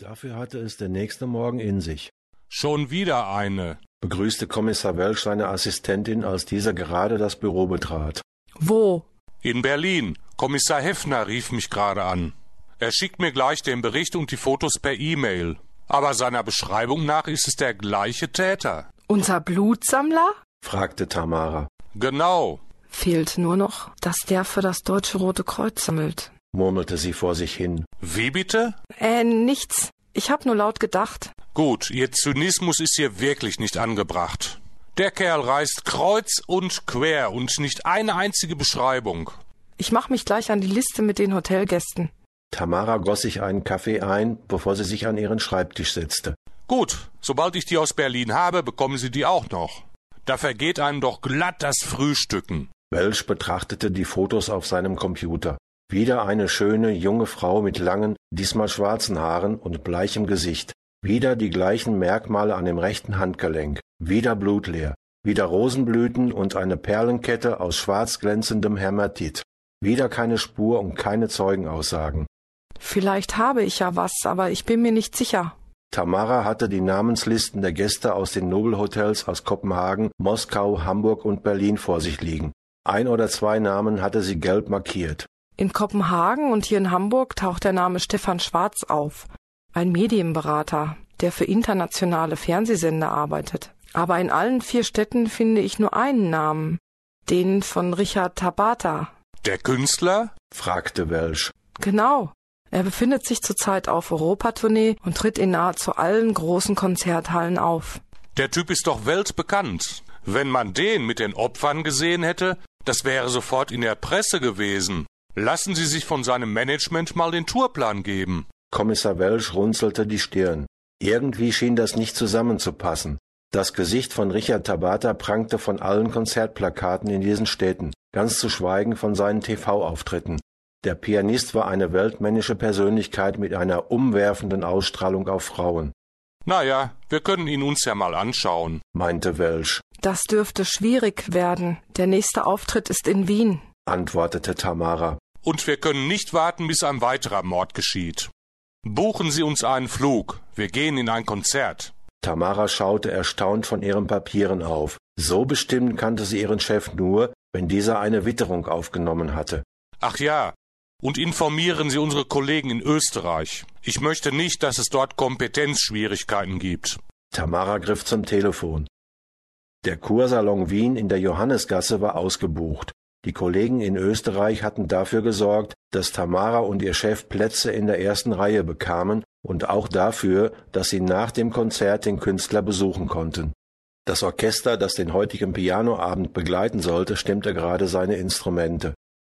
Dafür hatte es der nächste Morgen in sich. Schon wieder eine, begrüßte Kommissar Welsch seine Assistentin, als dieser gerade das Büro betrat. Wo? In Berlin. Kommissar Heffner rief mich gerade an. Er schickt mir gleich den Bericht und die Fotos per E-Mail. Aber seiner Beschreibung nach ist es der gleiche Täter. Unser Blutsammler? fragte Tamara. Genau. Fehlt nur noch, dass der für das Deutsche Rote Kreuz sammelt, murmelte sie vor sich hin. Wie bitte? Äh, nichts. Ich hab nur laut gedacht. Gut, Ihr Zynismus ist hier wirklich nicht angebracht. Der Kerl reist kreuz und quer und nicht eine einzige Beschreibung. Ich mach mich gleich an die Liste mit den Hotelgästen. Tamara goss sich einen Kaffee ein, bevor sie sich an ihren Schreibtisch setzte. Gut, sobald ich die aus Berlin habe, bekommen Sie die auch noch. Da vergeht einem doch glatt das Frühstücken. Welsch betrachtete die Fotos auf seinem Computer. Wieder eine schöne, junge Frau mit langen, diesmal schwarzen Haaren und bleichem Gesicht. Wieder die gleichen Merkmale an dem rechten Handgelenk. Wieder blutleer. Wieder Rosenblüten und eine Perlenkette aus schwarz glänzendem Hämatit. Wieder keine Spur und keine Zeugenaussagen. Vielleicht habe ich ja was, aber ich bin mir nicht sicher. Tamara hatte die Namenslisten der Gäste aus den Nobelhotels aus Kopenhagen, Moskau, Hamburg und Berlin vor sich liegen. Ein oder zwei Namen hatte sie gelb markiert. In Kopenhagen und hier in Hamburg taucht der Name Stefan Schwarz auf, ein Medienberater, der für internationale Fernsehsender arbeitet. Aber in allen vier Städten finde ich nur einen Namen, den von Richard Tabata. Der Künstler? fragte Welsch. Genau. Er befindet sich zurzeit auf Europatournee und tritt in nahezu allen großen Konzerthallen auf. Der Typ ist doch weltbekannt. Wenn man den mit den Opfern gesehen hätte, das wäre sofort in der Presse gewesen. Lassen Sie sich von seinem Management mal den Tourplan geben. Kommissar Welsch runzelte die Stirn. Irgendwie schien das nicht zusammenzupassen. Das Gesicht von Richard Tabata prangte von allen Konzertplakaten in diesen Städten, ganz zu schweigen von seinen TV-Auftritten. Der Pianist war eine weltmännische Persönlichkeit mit einer umwerfenden Ausstrahlung auf Frauen. Na ja, wir können ihn uns ja mal anschauen, meinte Welsch. Das dürfte schwierig werden. Der nächste Auftritt ist in Wien antwortete Tamara. Und wir können nicht warten, bis ein weiterer Mord geschieht. Buchen Sie uns einen Flug. Wir gehen in ein Konzert. Tamara schaute erstaunt von ihren Papieren auf. So bestimmt kannte sie ihren Chef nur, wenn dieser eine Witterung aufgenommen hatte. Ach ja, und informieren Sie unsere Kollegen in Österreich. Ich möchte nicht, dass es dort Kompetenzschwierigkeiten gibt. Tamara griff zum Telefon. Der Kursalon Wien in der Johannesgasse war ausgebucht. Die Kollegen in Österreich hatten dafür gesorgt, dass Tamara und ihr Chef Plätze in der ersten Reihe bekamen und auch dafür, dass sie nach dem Konzert den Künstler besuchen konnten. Das Orchester, das den heutigen Pianoabend begleiten sollte, stimmte gerade seine Instrumente.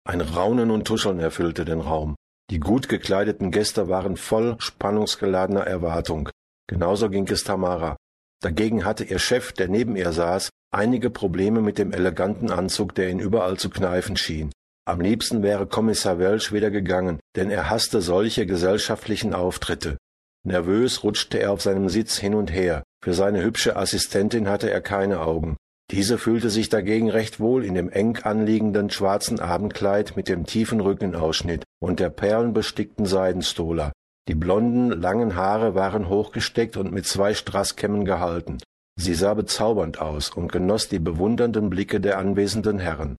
Ein Raunen und Tuscheln erfüllte den Raum. Die gut gekleideten Gäste waren voll spannungsgeladener Erwartung. Genauso ging es Tamara. Dagegen hatte ihr Chef, der neben ihr saß, einige Probleme mit dem eleganten Anzug, der ihn überall zu kneifen schien. Am liebsten wäre Kommissar Welsch wieder gegangen, denn er hasste solche gesellschaftlichen Auftritte. Nervös rutschte er auf seinem Sitz hin und her. Für seine hübsche Assistentin hatte er keine Augen. Diese fühlte sich dagegen recht wohl in dem eng anliegenden schwarzen Abendkleid mit dem tiefen Rückenausschnitt und der perlenbestickten Seidenstola. Die blonden, langen Haare waren hochgesteckt und mit zwei Straßkämmen gehalten. Sie sah bezaubernd aus und genoss die bewundernden Blicke der anwesenden Herren.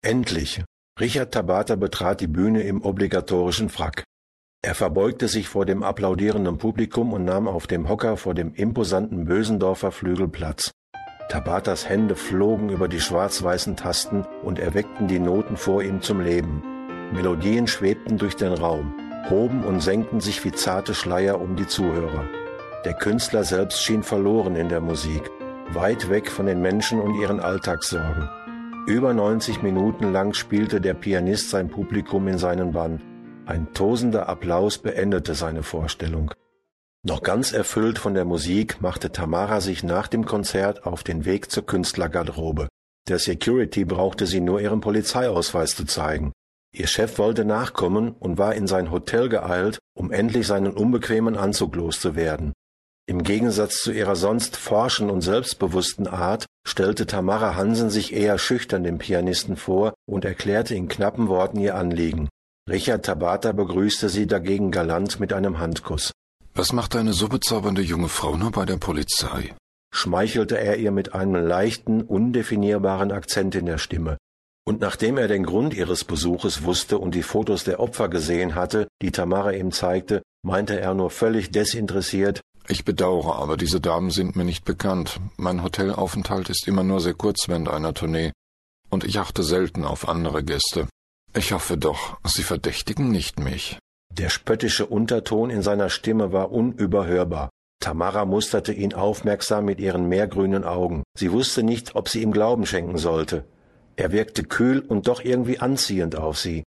Endlich! Richard Tabata betrat die Bühne im obligatorischen Frack. Er verbeugte sich vor dem applaudierenden Publikum und nahm auf dem Hocker vor dem imposanten Bösendorfer Flügel Platz. Tabatas Hände flogen über die schwarz-weißen Tasten und erweckten die Noten vor ihm zum Leben. Melodien schwebten durch den Raum, hoben und senkten sich wie zarte Schleier um die Zuhörer. Der Künstler selbst schien verloren in der Musik, weit weg von den Menschen und ihren Alltagssorgen. Über 90 Minuten lang spielte der Pianist sein Publikum in seinen Bann. Ein tosender Applaus beendete seine Vorstellung. Noch ganz erfüllt von der Musik machte Tamara sich nach dem Konzert auf den Weg zur Künstlergarderobe. Der Security brauchte sie nur ihren Polizeiausweis zu zeigen. Ihr Chef wollte nachkommen und war in sein Hotel geeilt, um endlich seinen unbequemen Anzug loszuwerden. Im Gegensatz zu ihrer sonst forschen und selbstbewussten Art stellte Tamara Hansen sich eher schüchtern dem Pianisten vor und erklärte in knappen Worten ihr Anliegen. Richard Tabata begrüßte sie dagegen galant mit einem Handkuss. Was macht eine so bezaubernde junge Frau nur bei der Polizei? schmeichelte er ihr mit einem leichten, undefinierbaren Akzent in der Stimme. Und nachdem er den Grund ihres Besuches wusste und die Fotos der Opfer gesehen hatte, die Tamara ihm zeigte, meinte er nur völlig desinteressiert Ich bedauere, aber diese Damen sind mir nicht bekannt. Mein Hotelaufenthalt ist immer nur sehr kurz während einer Tournee, und ich achte selten auf andere Gäste. Ich hoffe doch, Sie verdächtigen nicht mich. Der spöttische Unterton in seiner Stimme war unüberhörbar. Tamara musterte ihn aufmerksam mit ihren meergrünen Augen. Sie wusste nicht, ob sie ihm Glauben schenken sollte. Er wirkte kühl und doch irgendwie anziehend auf sie.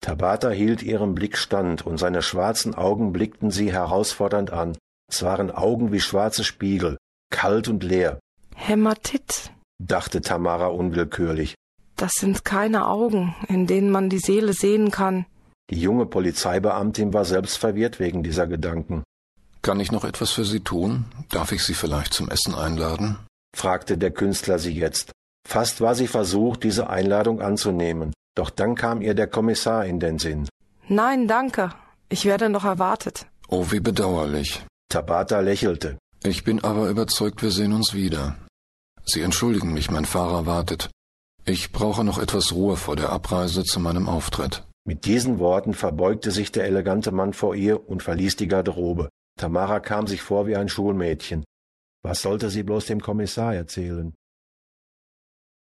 Tabata hielt ihrem Blick stand, und seine schwarzen Augen blickten sie herausfordernd an. Es waren Augen wie schwarze Spiegel, kalt und leer. Hämatit, dachte Tamara unwillkürlich. Das sind keine Augen, in denen man die Seele sehen kann. Die junge Polizeibeamtin war selbst verwirrt wegen dieser Gedanken. Kann ich noch etwas für Sie tun? Darf ich Sie vielleicht zum Essen einladen? fragte der Künstler sie jetzt. Fast war sie versucht, diese Einladung anzunehmen, doch dann kam ihr der Kommissar in den Sinn. Nein, danke. Ich werde noch erwartet. Oh, wie bedauerlich. Tabata lächelte. Ich bin aber überzeugt, wir sehen uns wieder. Sie entschuldigen mich, mein Fahrer wartet. Ich brauche noch etwas Ruhe vor der Abreise zu meinem Auftritt. Mit diesen Worten verbeugte sich der elegante Mann vor ihr und verließ die Garderobe. Tamara kam sich vor wie ein Schulmädchen. Was sollte sie bloß dem Kommissar erzählen?